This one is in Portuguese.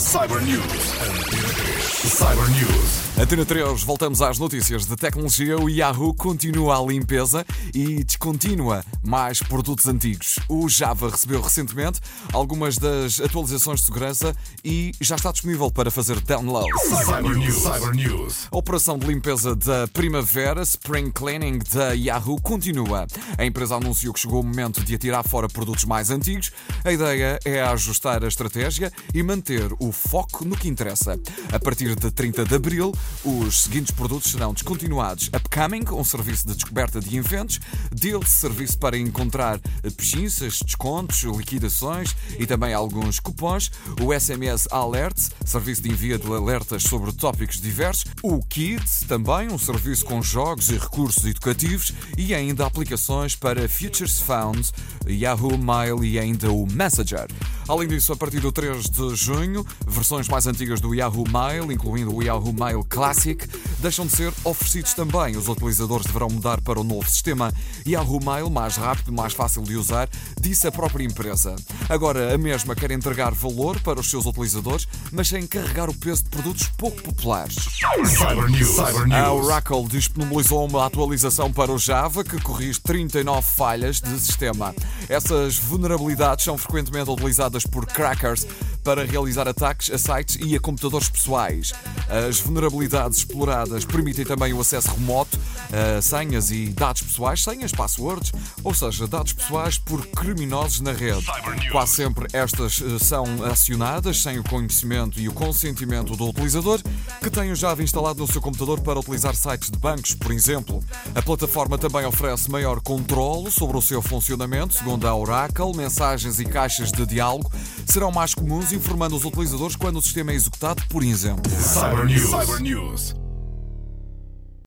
Cyber News. Antena 3. Cyber News. Antena 3, voltamos às notícias de tecnologia. O Yahoo continua a limpeza e descontinua mais produtos antigos. O Java recebeu recentemente algumas das atualizações de segurança e já está disponível para fazer download. Cyber News. Cyber News. A operação de limpeza da primavera, Spring Cleaning da Yahoo, continua. A empresa anunciou que chegou o momento de atirar fora produtos mais antigos. A ideia é ajustar a estratégia e manter o foco no que interessa. A partir de 30 de abril, os seguintes produtos serão descontinuados: Upcoming, um serviço de descoberta de inventos, Deals, serviço para encontrar pechinças, descontos, liquidações e também alguns cupons, o SMS Alerts, serviço de envio de alertas sobre tópicos diversos, o Kids, também um serviço com jogos e recursos educativos e ainda aplicações para Futures Found, Yahoo Mail e ainda o Messenger. Além disso, a partir do 3 de junho, versões mais antigas do Yahoo Mail, incluindo o Yahoo Mail Classic, deixam de ser oferecidos também. Os utilizadores deverão mudar para o novo sistema Yahoo Mail, mais rápido, mais fácil de usar, disse a própria empresa. Agora, a mesma quer entregar valor para os seus utilizadores, mas sem carregar o peso de produtos pouco populares. Cyber News. Cyber A News. Oracle disponibilizou uma atualização para o Java que corrige 39 falhas de sistema. Essas vulnerabilidades são frequentemente utilizadas por crackers para realizar ataques a sites e a computadores pessoais. As vulnerabilidades exploradas permitem também o acesso remoto a senhas e dados pessoais, senhas, passwords, ou seja, dados pessoais por criminosos na rede. Quase sempre estas eh, são acionadas sem o conhecimento e o consentimento do utilizador, que tem o Java instalado no seu computador para utilizar sites de bancos, por exemplo. A plataforma também oferece maior controle sobre o seu funcionamento, segundo a Oracle, mensagens e caixas de diálogo serão mais comuns, informando os utilizadores quando o sistema é executado, por exemplo. Cyber News. Cyber News.